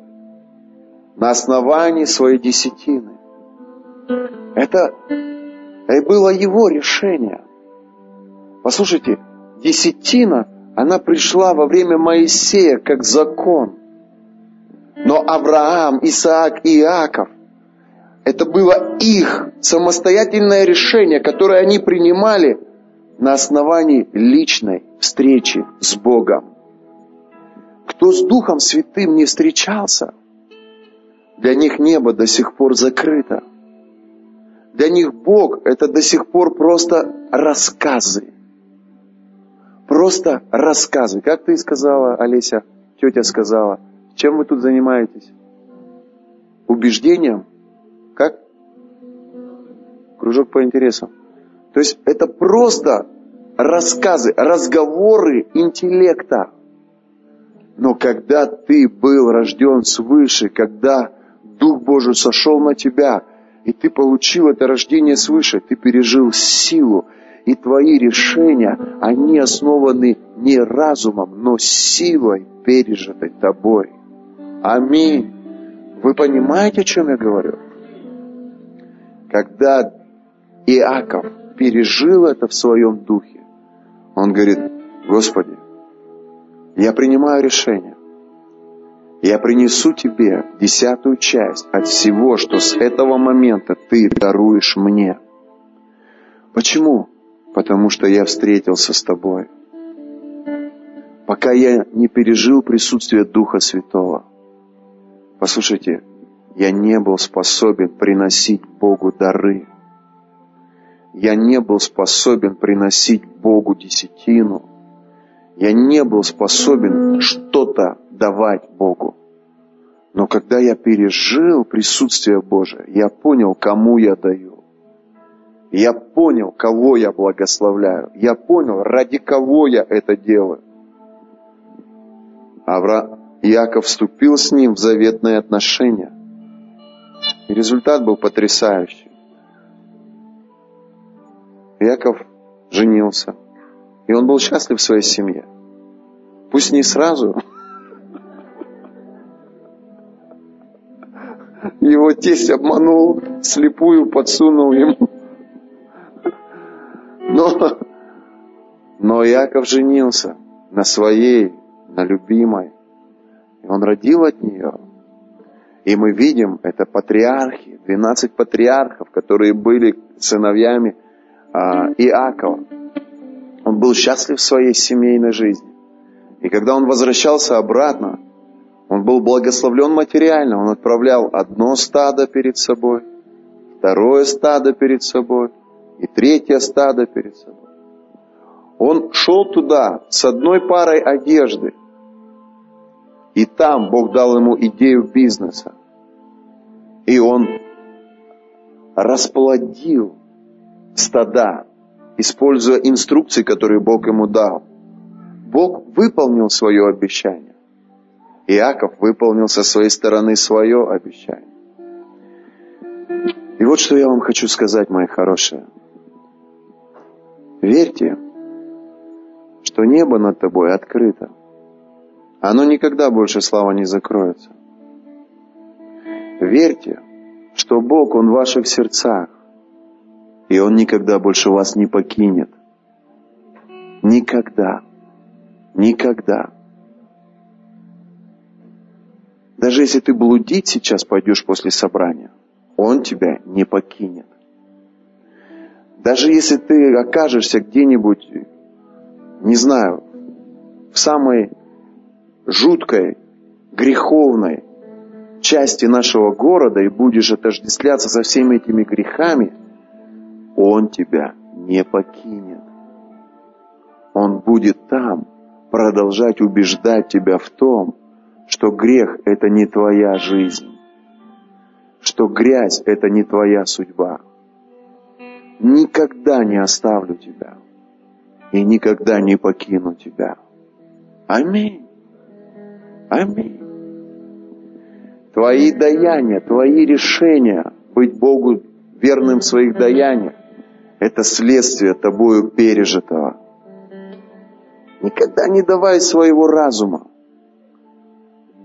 на основании своей десятины. Это, это было его решение. Послушайте, десятина, она пришла во время Моисея как закон. Но Авраам, Исаак и Иаков, это было их самостоятельное решение, которое они принимали на основании личной встречи с Богом. Кто с Духом Святым не встречался, для них небо до сих пор закрыто. Для них Бог – это до сих пор просто рассказы. Просто рассказы. Как ты сказала, Олеся, тетя сказала, чем вы тут занимаетесь? Убеждением? Как? Кружок по интересам. То есть это просто рассказы, разговоры интеллекта. Но когда ты был рожден свыше, когда Дух Божий сошел на тебя, и ты получил это рождение свыше, ты пережил силу, и твои решения, они основаны не разумом, но силой, пережитой тобой. Аминь. Вы понимаете, о чем я говорю? Когда Иаков пережил это в своем духе, он говорит, Господи, я принимаю решение. Я принесу тебе десятую часть от всего, что с этого момента ты даруешь мне. Почему? потому что я встретился с тобой. Пока я не пережил присутствие Духа Святого. Послушайте, я не был способен приносить Богу дары. Я не был способен приносить Богу десятину. Я не был способен что-то давать Богу. Но когда я пережил присутствие Божие, я понял, кому я даю. Я понял, кого я благословляю. Я понял, ради кого я это делаю. Авра... Иаков вступил с ним в заветные отношения. И результат был потрясающий. Иаков женился. И он был счастлив в своей семье. Пусть не сразу. Его тесть обманул, слепую подсунул ему но, но Яков женился на своей, на любимой. И он родил от нее. И мы видим, это патриархи, 12 патриархов, которые были сыновьями а, Иакова. Он был счастлив в своей семейной жизни. И когда он возвращался обратно, он был благословлен материально. Он отправлял одно стадо перед собой, второе стадо перед собой, и третье стадо перед собой. Он шел туда с одной парой одежды. И там Бог дал ему идею бизнеса. И он расплодил стада, используя инструкции, которые Бог ему дал. Бог выполнил свое обещание. Иаков выполнил со своей стороны свое обещание. И вот что я вам хочу сказать, мои хорошие. Верьте, что небо над тобой открыто. Оно никогда больше, слава, не закроется. Верьте, что Бог, Он в ваших сердцах, и Он никогда больше вас не покинет. Никогда. Никогда. Даже если ты блудить сейчас пойдешь после собрания, Он тебя не покинет. Даже если ты окажешься где-нибудь, не знаю, в самой жуткой, греховной части нашего города и будешь отождествляться со всеми этими грехами, Он тебя не покинет. Он будет там продолжать убеждать тебя в том, что грех – это не твоя жизнь, что грязь – это не твоя судьба. Никогда не оставлю тебя и никогда не покину тебя. Аминь. Аминь. Твои даяния, твои решения быть Богу верным в своих даяниях – это следствие тобою пережитого. Никогда не давай своего разума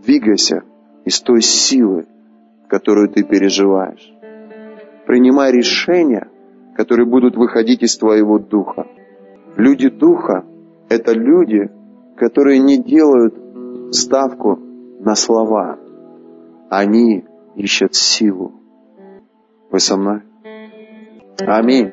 Двигайся из той силы, которую ты переживаешь. Принимай решения, которые будут выходить из твоего духа. Люди духа – это люди, которые не делают ставку на слова. Они ищут силу. Вы со мной? Аминь.